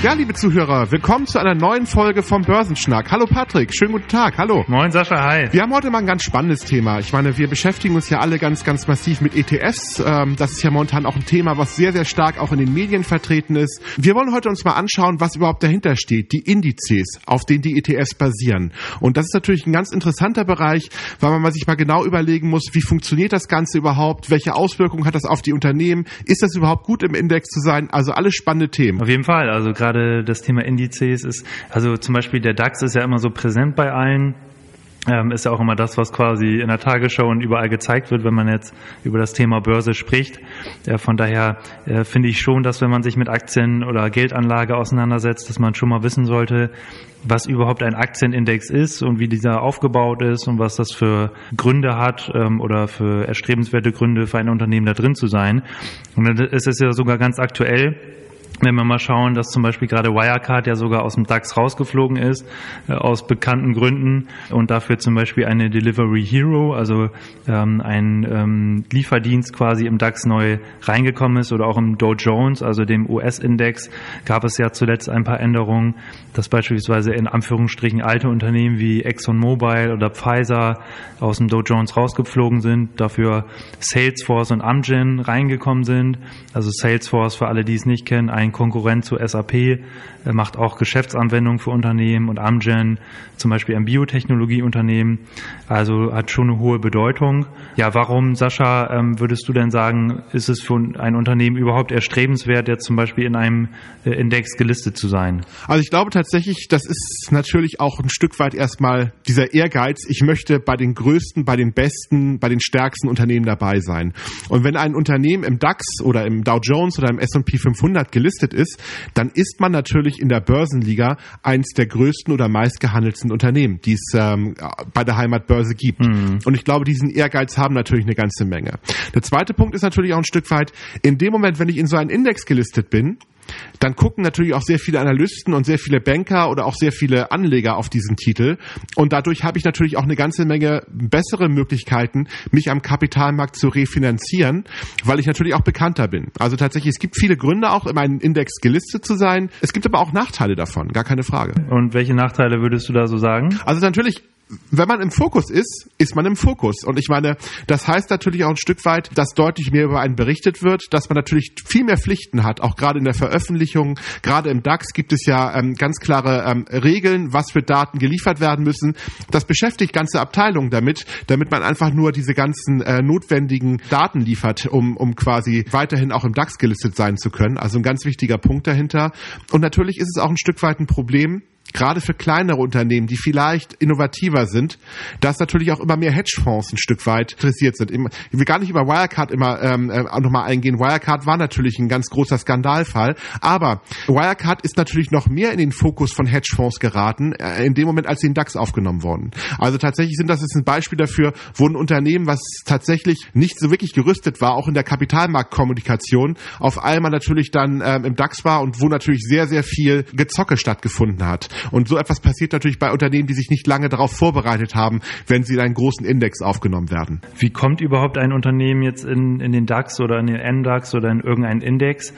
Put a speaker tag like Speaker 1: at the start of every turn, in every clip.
Speaker 1: Ja, liebe Zuhörer, willkommen zu einer neuen Folge vom Börsenschnack. Hallo Patrick, schönen guten Tag, hallo.
Speaker 2: Moin Sascha, hi.
Speaker 1: Wir haben heute mal ein ganz spannendes Thema. Ich meine, wir beschäftigen uns ja alle ganz, ganz massiv mit ETFs. Ähm, das ist ja momentan auch ein Thema, was sehr, sehr stark auch in den Medien vertreten ist. Wir wollen heute uns mal anschauen, was überhaupt dahinter steht, die Indizes, auf denen die ETFs basieren. Und das ist natürlich ein ganz interessanter Bereich, weil man sich mal genau überlegen muss, wie funktioniert das Ganze überhaupt, welche Auswirkungen hat das auf die Unternehmen, ist das überhaupt gut im Index zu sein? Also alles spannende Themen.
Speaker 2: Auf jeden Fall, also gerade gerade das Thema Indizes ist, also zum Beispiel der DAX ist ja immer so präsent bei allen. Ähm, ist ja auch immer das, was quasi in der Tagesschau und überall gezeigt wird, wenn man jetzt über das Thema Börse spricht. Von daher äh, finde ich schon, dass wenn man sich mit Aktien oder Geldanlage auseinandersetzt, dass man schon mal wissen sollte, was überhaupt ein Aktienindex ist und wie dieser aufgebaut ist und was das für Gründe hat ähm, oder für erstrebenswerte Gründe für ein Unternehmen da drin zu sein. Und dann ist es ja sogar ganz aktuell wenn wir mal schauen, dass zum Beispiel gerade Wirecard ja sogar aus dem DAX rausgeflogen ist, äh, aus bekannten Gründen und dafür zum Beispiel eine Delivery Hero, also ähm, ein ähm, Lieferdienst quasi im DAX neu reingekommen ist oder auch im Dow Jones, also dem US-Index, gab es ja zuletzt ein paar Änderungen, dass beispielsweise in Anführungsstrichen alte Unternehmen wie ExxonMobil oder Pfizer aus dem Dow Jones rausgeflogen sind, dafür Salesforce und Amgen reingekommen sind. Also Salesforce, für alle, die es nicht kennen, ein ein Konkurrent zu SAP, macht auch Geschäftsanwendungen für Unternehmen und Amgen, zum Beispiel ein Biotechnologieunternehmen, also hat schon eine hohe Bedeutung. Ja, warum, Sascha, ähm, würdest du denn sagen, ist es für ein Unternehmen überhaupt erstrebenswert, jetzt zum Beispiel in einem äh, Index gelistet zu sein?
Speaker 1: Also ich glaube tatsächlich, das ist natürlich auch ein Stück weit erstmal dieser Ehrgeiz. Ich möchte bei den größten, bei den besten, bei den stärksten Unternehmen dabei sein. Und wenn ein Unternehmen im DAX oder im Dow Jones oder im S&P 500 gelistet gelistet ist, dann ist man natürlich in der Börsenliga eins der größten oder meistgehandelten Unternehmen, die es ähm, bei der Heimatbörse gibt. Mhm. Und ich glaube, diesen Ehrgeiz haben natürlich eine ganze Menge. Der zweite Punkt ist natürlich auch ein Stück weit, in dem Moment, wenn ich in so einen Index gelistet bin, dann gucken natürlich auch sehr viele Analysten und sehr viele Banker oder auch sehr viele Anleger auf diesen Titel. Und dadurch habe ich natürlich auch eine ganze Menge bessere Möglichkeiten, mich am Kapitalmarkt zu refinanzieren, weil ich natürlich auch bekannter bin. Also tatsächlich, es gibt viele Gründe auch, in meinem Index gelistet zu sein. Es gibt aber auch Nachteile davon, gar keine Frage.
Speaker 2: Und welche Nachteile würdest du da so sagen?
Speaker 1: Also natürlich wenn man im Fokus ist, ist man im Fokus. Und ich meine, das heißt natürlich auch ein Stück weit, dass deutlich mehr über einen berichtet wird, dass man natürlich viel mehr Pflichten hat, auch gerade in der Veröffentlichung. Gerade im DAX gibt es ja ähm, ganz klare ähm, Regeln, was für Daten geliefert werden müssen. Das beschäftigt ganze Abteilungen damit, damit man einfach nur diese ganzen äh, notwendigen Daten liefert, um, um quasi weiterhin auch im DAX gelistet sein zu können. Also ein ganz wichtiger Punkt dahinter. Und natürlich ist es auch ein Stück weit ein Problem, gerade für kleinere Unternehmen, die vielleicht innovativer sind, dass natürlich auch immer mehr Hedgefonds ein Stück weit interessiert sind. Ich will gar nicht über Wirecard immer ähm, äh, nochmal eingehen. Wirecard war natürlich ein ganz großer Skandalfall, aber Wirecard ist natürlich noch mehr in den Fokus von Hedgefonds geraten, äh, in dem Moment, als sie in DAX aufgenommen wurden. Also tatsächlich sind das jetzt ein Beispiel dafür, wo ein Unternehmen, was tatsächlich nicht so wirklich gerüstet war, auch in der Kapitalmarktkommunikation, auf einmal natürlich dann ähm, im DAX war und wo natürlich sehr, sehr viel Gezocke stattgefunden hat. Und so etwas passiert natürlich bei Unternehmen, die sich nicht lange darauf vorbereitet haben, wenn sie in einen großen Index aufgenommen werden.
Speaker 2: Wie kommt überhaupt ein Unternehmen jetzt in, in den DAX oder in den NDAX oder in irgendeinen Index?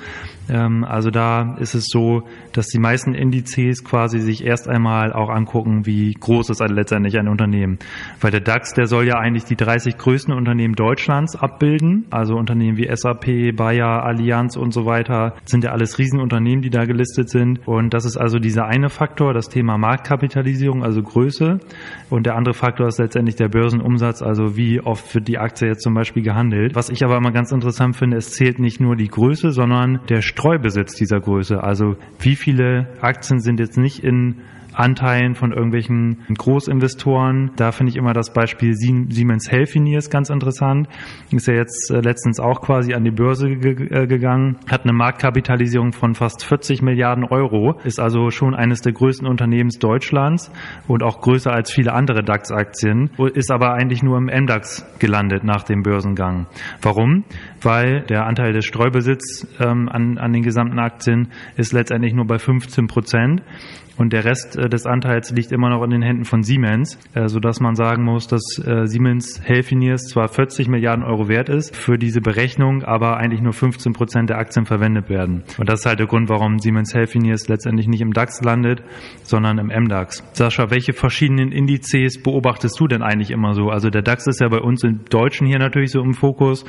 Speaker 2: Ähm, also da ist es so, dass die meisten Indizes quasi sich erst einmal auch angucken, wie groß ist letztendlich ein Unternehmen. Weil der DAX, der soll ja eigentlich die 30 größten Unternehmen Deutschlands abbilden. Also Unternehmen wie SAP, Bayer, Allianz und so weiter sind ja alles Riesenunternehmen, die da gelistet sind. Und das ist also dieser eine Faktor, das Thema Marktkapitalisierung, also Größe. Und der andere Faktor ist letztendlich der Börsenumsatz, also wie oft wird die Aktie jetzt zum Beispiel gehandelt. Was ich aber immer ganz interessant finde, es zählt nicht nur die Größe, sondern der Streubesitz dieser Größe. Also wie viele Aktien sind jetzt nicht in Anteilen von irgendwelchen Großinvestoren. Da finde ich immer das Beispiel Siemens Healthineers ganz interessant. Ist ja jetzt äh, letztens auch quasi an die Börse äh, gegangen, hat eine Marktkapitalisierung von fast 40 Milliarden Euro, ist also schon eines der größten Unternehmens Deutschlands und auch größer als viele andere DAX-Aktien, ist aber eigentlich nur im MDAX gelandet nach dem Börsengang. Warum? Weil der Anteil des Streubesitz ähm, an, an den gesamten Aktien ist letztendlich nur bei 15 Prozent und der Rest äh, des Anteils liegt immer noch in den Händen von Siemens, äh, sodass man sagen muss, dass äh, Siemens Healthineers zwar 40 Milliarden Euro wert ist für diese Berechnung, aber eigentlich nur 15 Prozent der Aktien verwendet werden. Und das ist halt der Grund, warum Siemens Healthineers letztendlich nicht im DAX landet, sondern im MDAX. Sascha, welche verschiedenen Indizes beobachtest du denn eigentlich immer so? Also der DAX ist ja bei uns im Deutschen hier natürlich so im Fokus.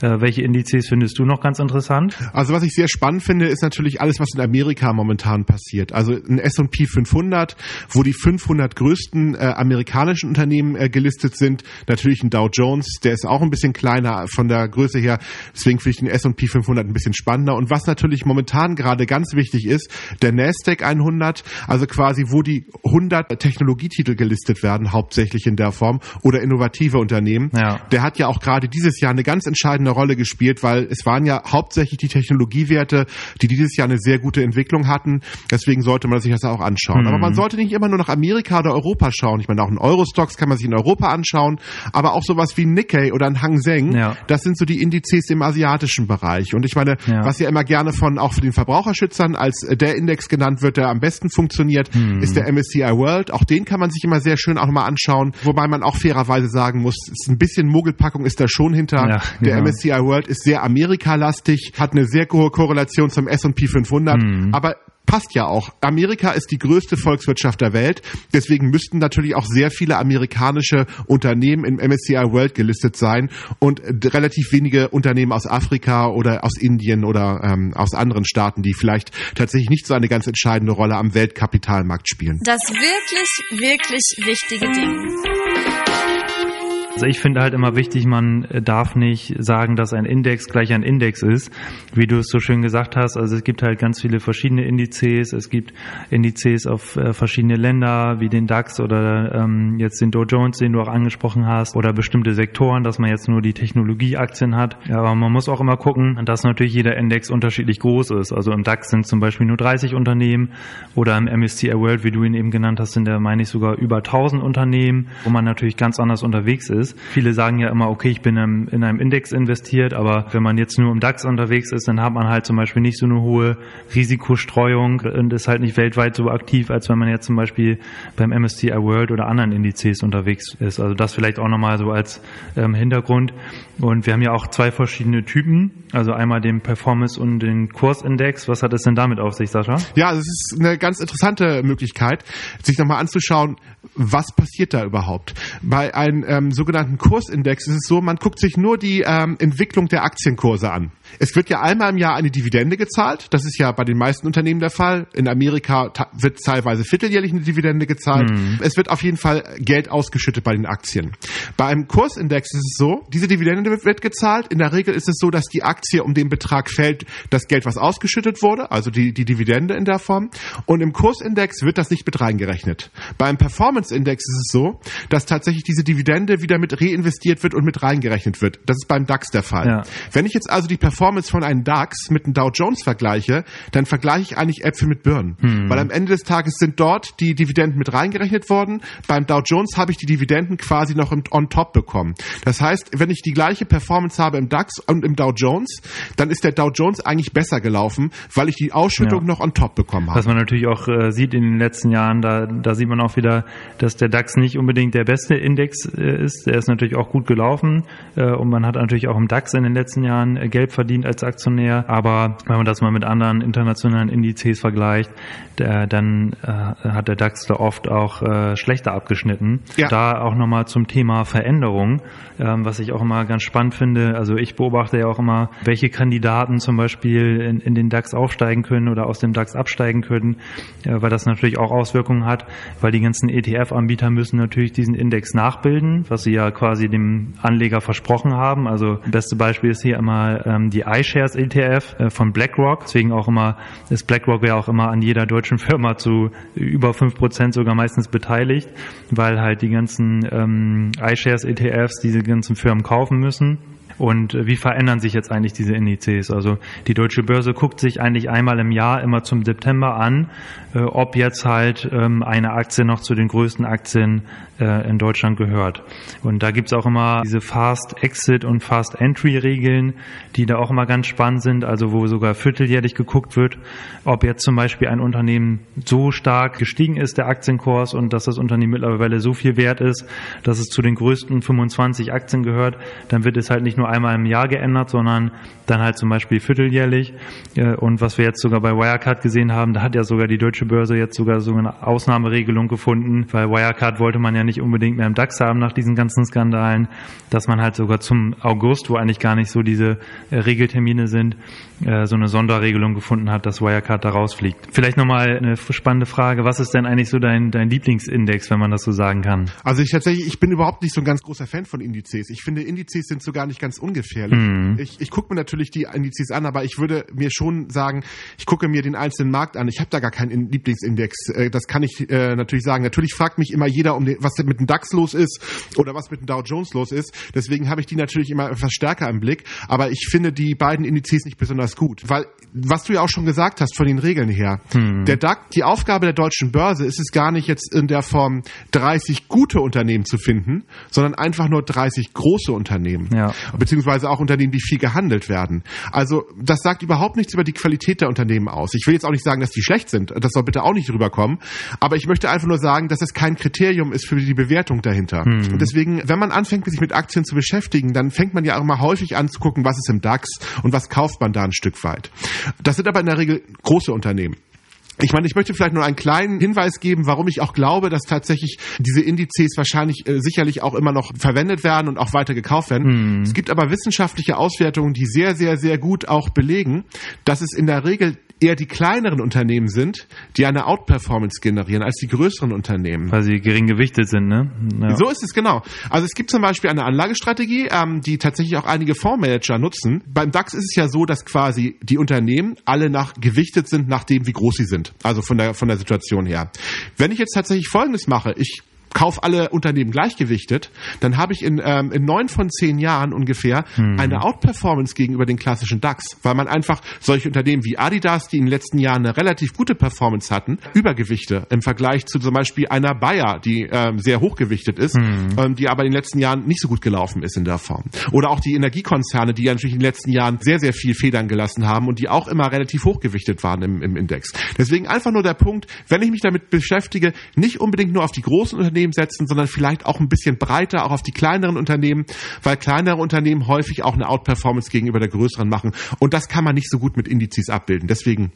Speaker 2: Welche Indizes findest du noch ganz interessant?
Speaker 1: Also was ich sehr spannend finde, ist natürlich alles, was in Amerika momentan passiert. Also ein S&P 500, wo die 500 größten äh, amerikanischen Unternehmen äh, gelistet sind. Natürlich ein Dow Jones, der ist auch ein bisschen kleiner von der Größe her. Deswegen finde ich den S&P 500 ein bisschen spannender. Und was natürlich momentan gerade ganz wichtig ist, der Nasdaq 100, also quasi wo die 100 Technologietitel gelistet werden, hauptsächlich in der Form oder innovative Unternehmen. Ja. Der hat ja auch gerade dieses Jahr eine ganz entscheidende Rolle gespielt, weil es waren ja hauptsächlich die Technologiewerte, die dieses Jahr eine sehr gute Entwicklung hatten. Deswegen sollte man sich das auch anschauen. Mhm. Aber man sollte nicht immer nur nach Amerika oder Europa schauen. Ich meine, auch ein Eurostox kann man sich in Europa anschauen, aber auch sowas wie Nikkei oder ein Hang Seng, ja. das sind so die Indizes im asiatischen Bereich. Und ich meine, ja. was ja immer gerne von auch für den Verbraucherschützern als der Index genannt wird, der am besten funktioniert, mhm. ist der MSCI World. Auch den kann man sich immer sehr schön auch nochmal anschauen, wobei man auch fairerweise sagen muss, ist ein bisschen Mogelpackung ist da schon hinter. Ja, der genau. MSCI World ist sehr Amerikalastig, hat eine sehr hohe Korrelation zum S&P 500, mhm. aber passt ja auch. Amerika ist die größte Volkswirtschaft der Welt. Deswegen müssten natürlich auch sehr viele amerikanische Unternehmen im MSCI World gelistet sein und relativ wenige Unternehmen aus Afrika oder aus Indien oder ähm, aus anderen Staaten, die vielleicht tatsächlich nicht so eine ganz entscheidende Rolle am Weltkapitalmarkt spielen.
Speaker 3: Das wirklich, wirklich wichtige Ding.
Speaker 2: Also ich finde halt immer wichtig, man darf nicht sagen, dass ein Index gleich ein Index ist, wie du es so schön gesagt hast. Also es gibt halt ganz viele verschiedene Indizes. Es gibt Indizes auf äh, verschiedene Länder, wie den DAX oder ähm, jetzt den Dow Jones, den du auch angesprochen hast, oder bestimmte Sektoren, dass man jetzt nur die Technologieaktien hat. Ja, aber man muss auch immer gucken, dass natürlich jeder Index unterschiedlich groß ist. Also im DAX sind zum Beispiel nur 30 Unternehmen oder im MSCI World, wie du ihn eben genannt hast, sind da meine ich sogar über 1000 Unternehmen, wo man natürlich ganz anders unterwegs ist ist. Viele sagen ja immer, okay, ich bin in einem Index investiert, aber wenn man jetzt nur im DAX unterwegs ist, dann hat man halt zum Beispiel nicht so eine hohe Risikostreuung und ist halt nicht weltweit so aktiv, als wenn man jetzt zum Beispiel beim MSCI World oder anderen Indizes unterwegs ist. Also das vielleicht auch nochmal so als ähm, Hintergrund. Und wir haben ja auch zwei verschiedene Typen, also einmal den Performance und den Kursindex. Was hat es denn damit auf sich, Sascha?
Speaker 1: Ja, es ist eine ganz interessante Möglichkeit, sich nochmal anzuschauen, was passiert da überhaupt. Bei einem ähm, sogenannten Kursindex ist es so, man guckt sich nur die ähm, Entwicklung der Aktienkurse an. Es wird ja einmal im Jahr eine Dividende gezahlt. Das ist ja bei den meisten Unternehmen der Fall. In Amerika wird teilweise vierteljährlich eine Dividende gezahlt. Mhm. Es wird auf jeden Fall Geld ausgeschüttet bei den Aktien. Bei einem Kursindex ist es so, diese Dividende wird gezahlt. In der Regel ist es so, dass die Aktie um den Betrag fällt, das Geld, was ausgeschüttet wurde, also die, die Dividende in der Form. Und im Kursindex wird das nicht mit reingerechnet. Beim Performance-Index ist es so, dass tatsächlich diese Dividende wieder mit reinvestiert wird und mit reingerechnet wird. Das ist beim DAX der Fall. Ja. Wenn ich jetzt also die Performance von einem DAX mit einem Dow Jones vergleiche, dann vergleiche ich eigentlich Äpfel mit Birnen. Hm. Weil am Ende des Tages sind dort die Dividenden mit reingerechnet worden. Beim Dow Jones habe ich die Dividenden quasi noch on top bekommen. Das heißt, wenn ich die gleiche Performance habe im DAX und im Dow Jones, dann ist der Dow Jones eigentlich besser gelaufen, weil ich die Ausschüttung ja. noch on top bekommen habe.
Speaker 2: Was man natürlich auch äh, sieht in den letzten Jahren, da, da sieht man auch wieder, dass der DAX nicht unbedingt der beste Index äh, ist. Der ist natürlich auch gut gelaufen äh, und man hat natürlich auch im DAX in den letzten Jahren äh, Geld verdient verdient als Aktionär. Aber wenn man das mal mit anderen internationalen Indizes vergleicht, der, dann äh, hat der DAX da oft auch äh, schlechter abgeschnitten. Ja. Da auch nochmal zum Thema Veränderung, ähm, was ich auch immer ganz spannend finde. Also ich beobachte ja auch immer, welche Kandidaten zum Beispiel in, in den DAX aufsteigen können oder aus dem DAX absteigen können, äh, weil das natürlich auch Auswirkungen hat, weil die ganzen ETF-Anbieter müssen natürlich diesen Index nachbilden, was sie ja quasi dem Anleger versprochen haben. Also beste Beispiel ist hier immer ähm, die iShares ETF äh, von BlackRock. Deswegen auch immer ist BlackRock ja auch immer an jeder deutschen Firma zu über fünf Prozent sogar meistens beteiligt, weil halt die ganzen ähm, iShares ETFs diese ganzen Firmen kaufen müssen. Und wie verändern sich jetzt eigentlich diese Indizes. Also die deutsche Börse guckt sich eigentlich einmal im Jahr immer zum September an, ob jetzt halt ähm, eine Aktie noch zu den größten Aktien in Deutschland gehört. Und da gibt's auch immer diese Fast Exit und Fast Entry Regeln, die da auch immer ganz spannend sind, also wo sogar vierteljährlich geguckt wird, ob jetzt zum Beispiel ein Unternehmen so stark gestiegen ist, der Aktienkurs, und dass das Unternehmen mittlerweile so viel wert ist, dass es zu den größten 25 Aktien gehört, dann wird es halt nicht nur einmal im Jahr geändert, sondern dann halt zum Beispiel vierteljährlich. Und was wir jetzt sogar bei Wirecard gesehen haben, da hat ja sogar die deutsche Börse jetzt sogar so eine Ausnahmeregelung gefunden, weil Wirecard wollte man ja nicht unbedingt mehr im DAX haben nach diesen ganzen Skandalen, dass man halt sogar zum August, wo eigentlich gar nicht so diese Regeltermine sind, so eine Sonderregelung gefunden hat, dass Wirecard da rausfliegt. Vielleicht nochmal eine spannende Frage. Was ist denn eigentlich so dein, dein Lieblingsindex, wenn man das so sagen kann?
Speaker 1: Also ich tatsächlich, ich bin überhaupt nicht so ein ganz großer Fan von Indizes. Ich finde, Indizes sind so gar nicht ganz ungefährlich. Mhm. Ich, ich gucke mir natürlich die Indizes an, aber ich würde mir schon sagen, ich gucke mir den einzelnen Markt an. Ich habe da gar keinen Lieblingsindex. Äh, das kann ich äh, natürlich sagen. Natürlich fragt mich immer jeder, um den, was mit dem DAX los ist oder was mit dem Dow Jones los ist. Deswegen habe ich die natürlich immer etwas stärker im Blick. Aber ich finde die beiden Indizes nicht besonders gut. Weil, was du ja auch schon gesagt hast von den Regeln her, hm. der DAX, die Aufgabe der deutschen Börse ist es gar nicht jetzt in der Form 30 gute Unternehmen zu finden, sondern einfach nur 30 große Unternehmen. Ja. Beziehungsweise auch Unternehmen, die viel gehandelt werden. Also das sagt überhaupt nichts über die Qualität der Unternehmen aus. Ich will jetzt auch nicht sagen, dass die schlecht sind. Das soll bitte auch nicht rüberkommen. Aber ich möchte einfach nur sagen, dass es kein Kriterium ist für die Bewertung dahinter. Hm. Und deswegen, wenn man anfängt, sich mit Aktien zu beschäftigen, dann fängt man ja auch immer häufig an zu gucken, was ist im DAX und was kauft man da ein Stück weit. Das sind aber in der Regel große Unternehmen. Ich meine, ich möchte vielleicht nur einen kleinen Hinweis geben, warum ich auch glaube, dass tatsächlich diese Indizes wahrscheinlich äh, sicherlich auch immer noch verwendet werden und auch weiter gekauft werden. Hm. Es gibt aber wissenschaftliche Auswertungen, die sehr, sehr, sehr gut auch belegen, dass es in der Regel eher die kleineren Unternehmen sind, die eine Outperformance generieren als die größeren Unternehmen.
Speaker 2: Weil sie gering gewichtet sind, ne?
Speaker 1: Ja. So ist es genau. Also es gibt zum Beispiel eine Anlagestrategie, ähm, die tatsächlich auch einige Fondsmanager nutzen. Beim DAX ist es ja so, dass quasi die Unternehmen alle nach gewichtet sind, nach dem, wie groß sie sind. Also von der von der Situation her. Wenn ich jetzt tatsächlich Folgendes mache, ich kauf alle Unternehmen gleichgewichtet, dann habe ich in, ähm, in neun von zehn Jahren ungefähr hm. eine Outperformance gegenüber den klassischen DAX, weil man einfach solche Unternehmen wie Adidas, die in den letzten Jahren eine relativ gute Performance hatten, Übergewichte im Vergleich zu zum Beispiel einer Bayer, die ähm, sehr hochgewichtet ist, hm. ähm, die aber in den letzten Jahren nicht so gut gelaufen ist in der Form. Oder auch die Energiekonzerne, die ja natürlich in den letzten Jahren sehr, sehr viel Federn gelassen haben und die auch immer relativ hochgewichtet waren im, im Index. Deswegen einfach nur der Punkt, wenn ich mich damit beschäftige, nicht unbedingt nur auf die großen Unternehmen Unternehmen setzen, sondern vielleicht auch ein bisschen breiter, auch auf die kleineren Unternehmen, weil kleinere Unternehmen häufig auch eine Outperformance gegenüber der größeren machen. Und das kann man nicht so gut mit Indizes abbilden. Deswegen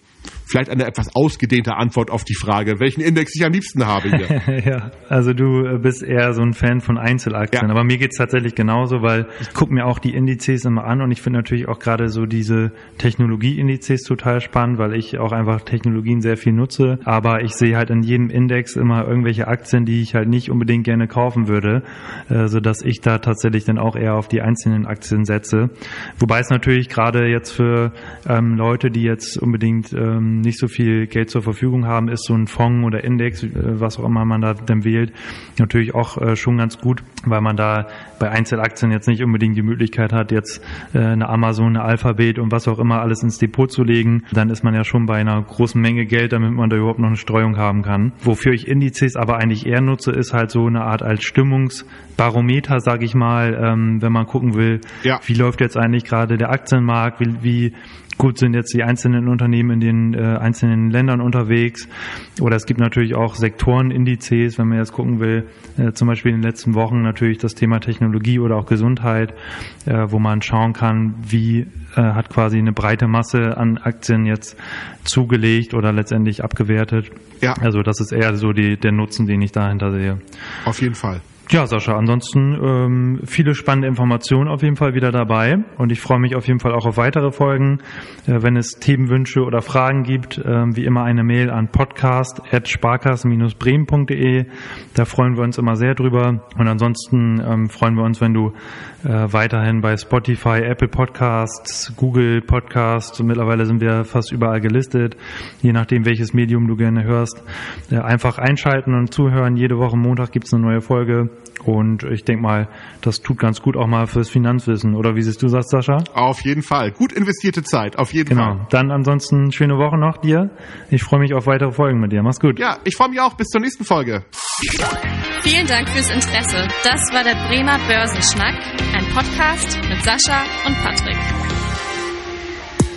Speaker 1: vielleicht eine etwas ausgedehnte Antwort auf die Frage, welchen Index ich am liebsten habe
Speaker 2: hier. ja, also du bist eher so ein Fan von Einzelaktien, ja. aber mir geht's tatsächlich genauso, weil ich gucke mir auch die Indizes immer an und ich finde natürlich auch gerade so diese Technologieindizes total spannend, weil ich auch einfach Technologien sehr viel nutze, aber ich sehe halt in jedem Index immer irgendwelche Aktien, die ich halt nicht unbedingt gerne kaufen würde, äh, so dass ich da tatsächlich dann auch eher auf die einzelnen Aktien setze. Wobei es natürlich gerade jetzt für ähm, Leute, die jetzt unbedingt ähm, nicht so viel Geld zur Verfügung haben, ist so ein Fonds oder Index, äh, was auch immer man da dann wählt, natürlich auch äh, schon ganz gut, weil man da bei Einzelaktien jetzt nicht unbedingt die Möglichkeit hat, jetzt äh, eine Amazon, eine Alphabet und was auch immer alles ins Depot zu legen. Dann ist man ja schon bei einer großen Menge Geld, damit man da überhaupt noch eine Streuung haben kann. Wofür ich Indizes aber eigentlich eher nutze, ist halt so eine Art als Stimmungsbarometer, sage ich mal, ähm, wenn man gucken will, ja. wie läuft jetzt eigentlich gerade der Aktienmarkt, wie, wie gut sind jetzt die einzelnen Unternehmen in den äh, einzelnen Ländern unterwegs. Oder es gibt natürlich auch Sektorenindizes, wenn man jetzt gucken will, äh, zum Beispiel in den letzten Wochen natürlich das Thema Technologie oder auch Gesundheit, äh, wo man schauen kann, wie äh, hat quasi eine breite Masse an Aktien jetzt zugelegt oder letztendlich abgewertet. Ja. Also das ist eher so die, der Nutzen, den ich dahinter sehe.
Speaker 1: Auf jeden Fall.
Speaker 2: Ja, Sascha, ansonsten ähm, viele spannende Informationen auf jeden Fall wieder dabei und ich freue mich auf jeden Fall auch auf weitere Folgen. Äh, wenn es Themenwünsche oder Fragen gibt, äh, wie immer eine Mail an podcast.sparkassen-bremen.de. Da freuen wir uns immer sehr drüber und ansonsten ähm, freuen wir uns, wenn du äh, weiterhin bei Spotify, Apple Podcasts, Google Podcasts, mittlerweile sind wir fast überall gelistet, je nachdem welches Medium du gerne hörst, äh, einfach einschalten und zuhören. Jede Woche Montag gibt es eine neue Folge Und ich denke mal, das tut ganz gut auch mal fürs Finanzwissen. Oder wie siehst du das, Sascha?
Speaker 1: Auf jeden Fall. Gut investierte Zeit, auf jeden
Speaker 2: Genau.
Speaker 1: Fall.
Speaker 2: Dann ansonsten schöne Woche noch dir. Ich freue mich auf weitere Folgen mit dir. Mach's gut.
Speaker 1: Ja, ich freue mich auch. Bis zur nächsten Folge.
Speaker 3: Vielen Dank fürs Interesse. Das war der Bremer Börsenschnack, ein Podcast mit Sascha und Patrick.